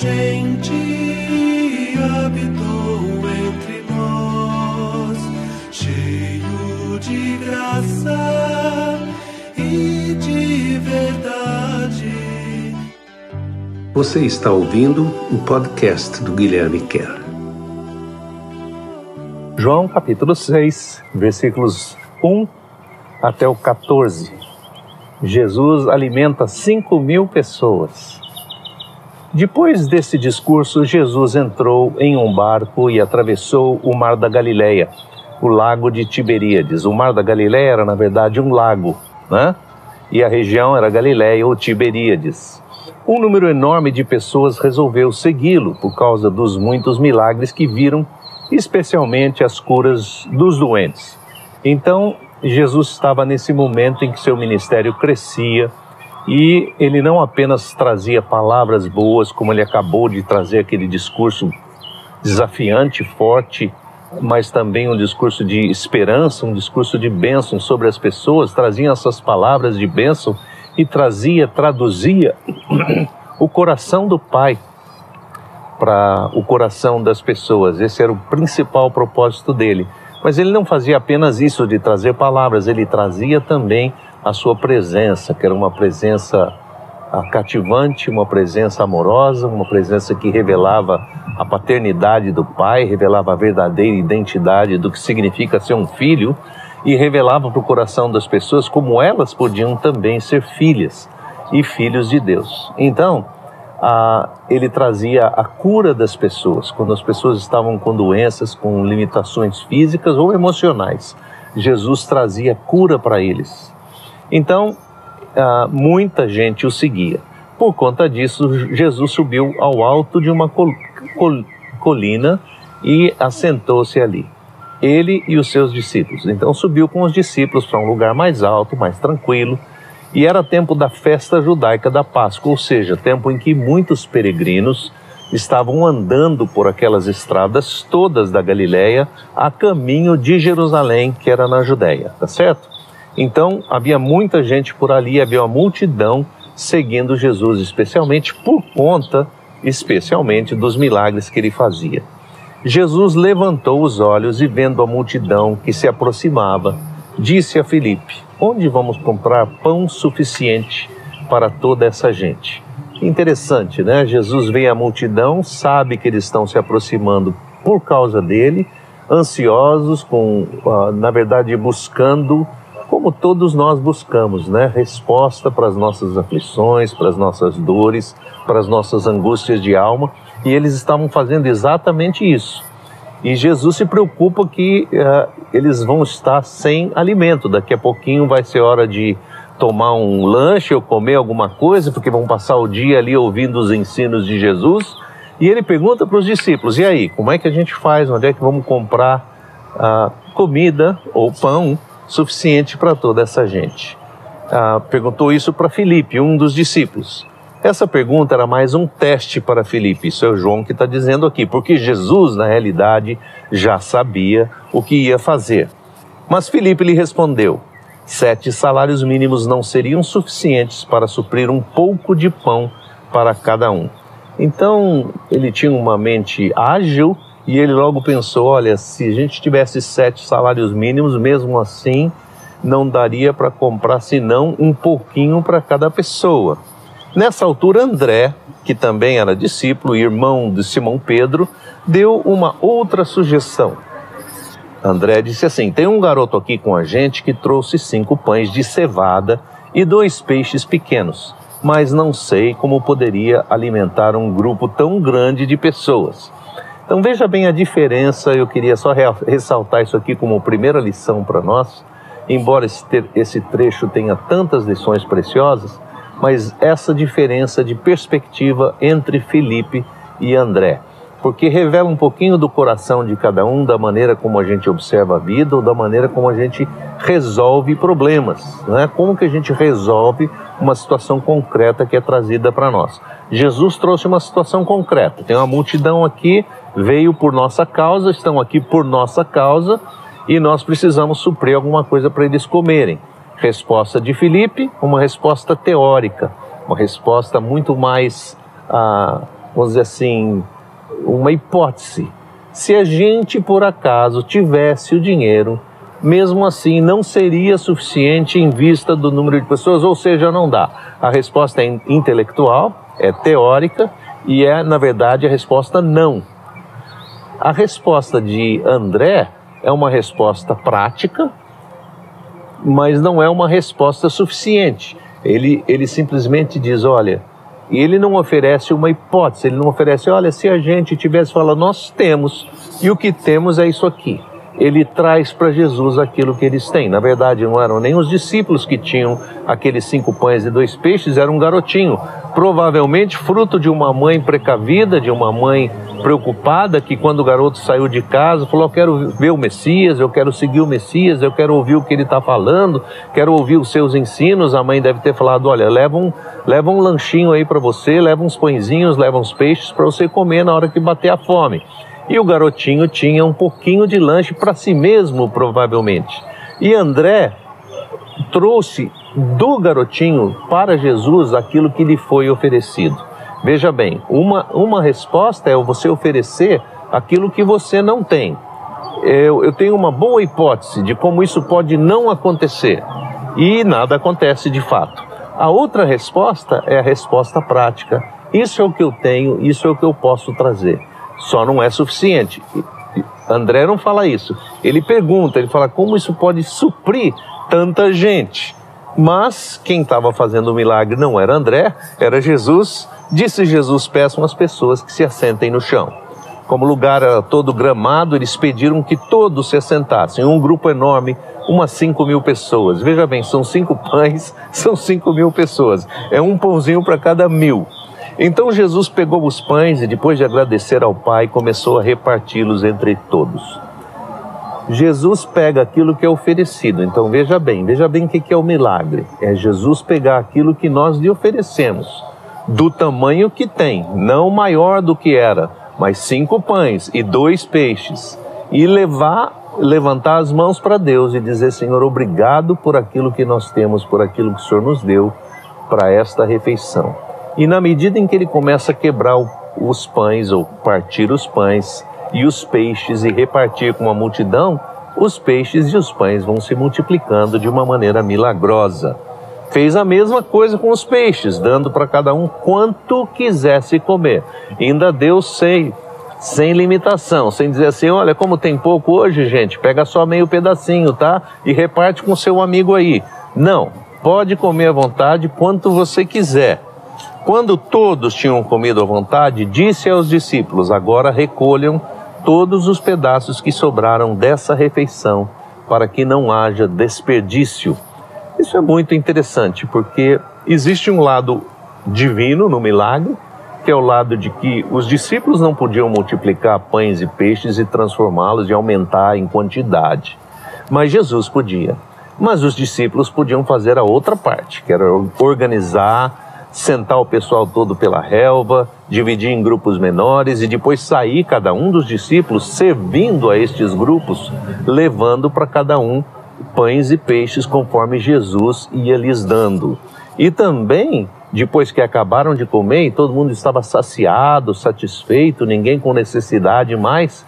gente habitou entre nós, cheio de graça e de verdade. Você está ouvindo o podcast do Guilherme Kerr. João capítulo 6, versículos 1 até o 14. Jesus alimenta 5 mil pessoas. Depois desse discurso, Jesus entrou em um barco e atravessou o mar da Galileia, o lago de Tiberíades. O mar da Galileia era, na verdade, um lago, né? E a região era Galileia ou Tiberíades. Um número enorme de pessoas resolveu segui-lo por causa dos muitos milagres que viram especialmente as curas dos doentes. Então, Jesus estava nesse momento em que seu ministério crescia e ele não apenas trazia palavras boas, como ele acabou de trazer aquele discurso desafiante, forte, mas também um discurso de esperança, um discurso de bênção sobre as pessoas, trazia essas palavras de bênção e trazia, traduzia o coração do Pai para o coração das pessoas. Esse era o principal propósito dele. Mas ele não fazia apenas isso de trazer palavras, ele trazia também a sua presença, que era uma presença cativante, uma presença amorosa, uma presença que revelava a paternidade do pai, revelava a verdadeira identidade do que significa ser um filho e revelava para o coração das pessoas como elas podiam também ser filhas e filhos de Deus. Então, a, ele trazia a cura das pessoas, quando as pessoas estavam com doenças, com limitações físicas ou emocionais. Jesus trazia cura para eles. Então, a, muita gente o seguia. Por conta disso, Jesus subiu ao alto de uma col col colina e assentou-se ali. Ele e os seus discípulos. Então, subiu com os discípulos para um lugar mais alto, mais tranquilo e era tempo da festa judaica da Páscoa, ou seja, tempo em que muitos peregrinos estavam andando por aquelas estradas todas da Galiléia a caminho de Jerusalém, que era na Judéia, tá certo? Então havia muita gente por ali, havia uma multidão seguindo Jesus, especialmente por conta, especialmente dos milagres que ele fazia. Jesus levantou os olhos e vendo a multidão que se aproximava, disse a Filipe: Onde vamos comprar pão suficiente para toda essa gente? Interessante, né? Jesus vê a multidão, sabe que eles estão se aproximando por causa dele, ansiosos, com, uh, na verdade, buscando, como todos nós buscamos, né? Resposta para as nossas aflições, para as nossas dores, para as nossas angústias de alma, e eles estavam fazendo exatamente isso. E Jesus se preocupa que uh, eles vão estar sem alimento. Daqui a pouquinho vai ser hora de tomar um lanche ou comer alguma coisa, porque vão passar o dia ali ouvindo os ensinos de Jesus. E ele pergunta para os discípulos: e aí, como é que a gente faz? Onde é que vamos comprar uh, comida ou pão suficiente para toda essa gente? Uh, perguntou isso para Filipe, um dos discípulos. Essa pergunta era mais um teste para Felipe, isso é o João que está dizendo aqui, porque Jesus, na realidade, já sabia o que ia fazer. Mas Felipe lhe respondeu: Sete salários mínimos não seriam suficientes para suprir um pouco de pão para cada um. Então ele tinha uma mente ágil e ele logo pensou: olha, se a gente tivesse sete salários mínimos, mesmo assim, não daria para comprar senão um pouquinho para cada pessoa. Nessa altura, André, que também era discípulo e irmão de Simão Pedro, deu uma outra sugestão. André disse assim: Tem um garoto aqui com a gente que trouxe cinco pães de cevada e dois peixes pequenos, mas não sei como poderia alimentar um grupo tão grande de pessoas. Então veja bem a diferença, eu queria só ressaltar isso aqui como primeira lição para nós, embora esse trecho tenha tantas lições preciosas, mas essa diferença de perspectiva entre Felipe e André, porque revela um pouquinho do coração de cada um, da maneira como a gente observa a vida ou da maneira como a gente resolve problemas, né? Como que a gente resolve uma situação concreta que é trazida para nós. Jesus trouxe uma situação concreta. Tem uma multidão aqui, veio por nossa causa, estão aqui por nossa causa e nós precisamos suprir alguma coisa para eles comerem. Resposta de Felipe, uma resposta teórica, uma resposta muito mais, ah, vamos dizer assim, uma hipótese. Se a gente por acaso tivesse o dinheiro, mesmo assim não seria suficiente em vista do número de pessoas, ou seja, não dá. A resposta é intelectual, é teórica e é, na verdade, a resposta não. A resposta de André é uma resposta prática, mas não é uma resposta suficiente. Ele, ele simplesmente diz: olha, ele não oferece uma hipótese, ele não oferece, olha, se a gente tivesse falado, nós temos, e o que temos é isso aqui ele traz para Jesus aquilo que eles têm. Na verdade, não eram nem os discípulos que tinham aqueles cinco pães e dois peixes, era um garotinho, provavelmente fruto de uma mãe precavida, de uma mãe preocupada, que quando o garoto saiu de casa falou: Eu quero ver o Messias, eu quero seguir o Messias, eu quero ouvir o que ele está falando, quero ouvir os seus ensinos. A mãe deve ter falado: Olha, leva um, leva um lanchinho aí para você, leva uns pãezinhos, leva uns peixes para você comer na hora que bater a fome. E o garotinho tinha um pouquinho de lanche para si mesmo, provavelmente. E André trouxe do garotinho para Jesus aquilo que lhe foi oferecido. Veja bem, uma, uma resposta é você oferecer aquilo que você não tem. Eu, eu tenho uma boa hipótese de como isso pode não acontecer e nada acontece de fato. A outra resposta é a resposta prática. Isso é o que eu tenho, isso é o que eu posso trazer. Só não é suficiente. André não fala isso. Ele pergunta, ele fala como isso pode suprir tanta gente. Mas quem estava fazendo o milagre não era André, era Jesus. Disse Jesus: peçam às pessoas que se assentem no chão. Como o lugar era todo gramado, eles pediram que todos se assentassem. Um grupo enorme, umas 5 mil pessoas. Veja bem, são cinco pães, são 5 mil pessoas. É um pãozinho para cada mil. Então Jesus pegou os pães e, depois de agradecer ao Pai, começou a reparti-los entre todos. Jesus pega aquilo que é oferecido. Então veja bem, veja bem o que é o milagre. É Jesus pegar aquilo que nós lhe oferecemos, do tamanho que tem, não maior do que era, mas cinco pães e dois peixes, e levar, levantar as mãos para Deus e dizer: Senhor, obrigado por aquilo que nós temos, por aquilo que o Senhor nos deu para esta refeição. E na medida em que ele começa a quebrar os pães ou partir os pães e os peixes e repartir com a multidão, os peixes e os pães vão se multiplicando de uma maneira milagrosa. Fez a mesma coisa com os peixes, dando para cada um quanto quisesse comer. ainda deu sem, sem limitação, sem dizer assim: olha, como tem pouco hoje, gente, pega só meio pedacinho, tá? E reparte com seu amigo aí. Não, pode comer à vontade quanto você quiser. Quando todos tinham comido à vontade, disse aos discípulos: Agora recolham todos os pedaços que sobraram dessa refeição, para que não haja desperdício. Isso é muito interessante, porque existe um lado divino no milagre, que é o lado de que os discípulos não podiam multiplicar pães e peixes e transformá-los e aumentar em quantidade, mas Jesus podia. Mas os discípulos podiam fazer a outra parte, que era organizar sentar o pessoal todo pela relva, dividir em grupos menores e depois sair cada um dos discípulos servindo a estes grupos, levando para cada um pães e peixes conforme Jesus ia lhes dando. E também, depois que acabaram de comer e todo mundo estava saciado, satisfeito, ninguém com necessidade mais,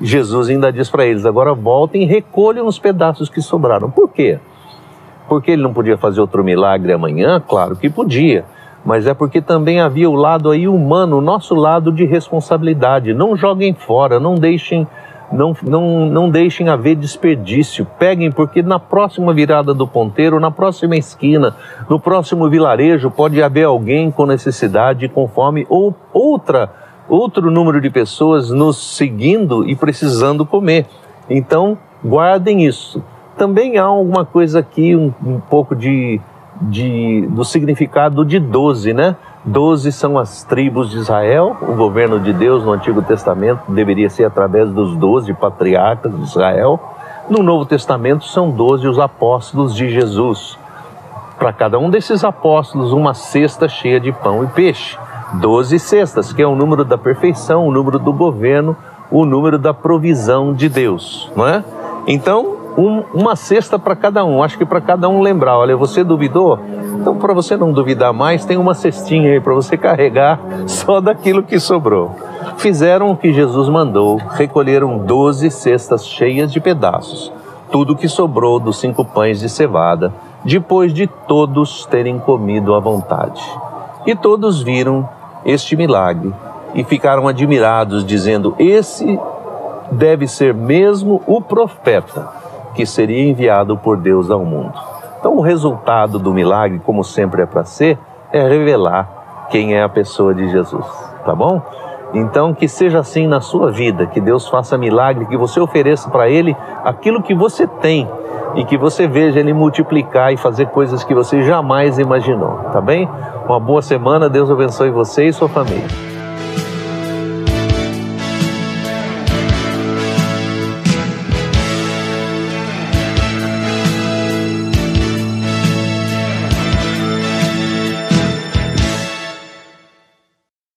Jesus ainda diz para eles: agora voltem e recolham os pedaços que sobraram. Por quê? Porque ele não podia fazer outro milagre amanhã? Claro que podia mas é porque também havia o lado aí humano, o nosso lado de responsabilidade. Não joguem fora, não deixem, não, não, não deixem haver desperdício. Peguem, porque na próxima virada do ponteiro, na próxima esquina, no próximo vilarejo, pode haver alguém com necessidade, com fome, ou outra, outro número de pessoas nos seguindo e precisando comer. Então, guardem isso. Também há alguma coisa aqui, um, um pouco de de, do significado de doze, né? Doze são as tribos de Israel. O governo de Deus no Antigo Testamento deveria ser através dos doze patriarcas de Israel. No Novo Testamento são doze os apóstolos de Jesus. Para cada um desses apóstolos, uma cesta cheia de pão e peixe. Doze cestas, que é o número da perfeição, o número do governo, o número da provisão de Deus, não é? Então, um, uma cesta para cada um. Acho que para cada um lembrar, olha, você duvidou? Então, para você não duvidar mais, tem uma cestinha aí para você carregar só daquilo que sobrou. Fizeram o que Jesus mandou, recolheram doze cestas cheias de pedaços, tudo que sobrou dos cinco pães de cevada, depois de todos terem comido à vontade. E todos viram este milagre e ficaram admirados, dizendo: Esse deve ser mesmo o profeta que seria enviado por Deus ao mundo. Então, o resultado do milagre, como sempre é para ser, é revelar quem é a pessoa de Jesus, tá bom? Então, que seja assim na sua vida, que Deus faça milagre, que você ofereça para Ele aquilo que você tem e que você veja Ele multiplicar e fazer coisas que você jamais imaginou, tá bem? Uma boa semana, Deus abençoe você e sua família.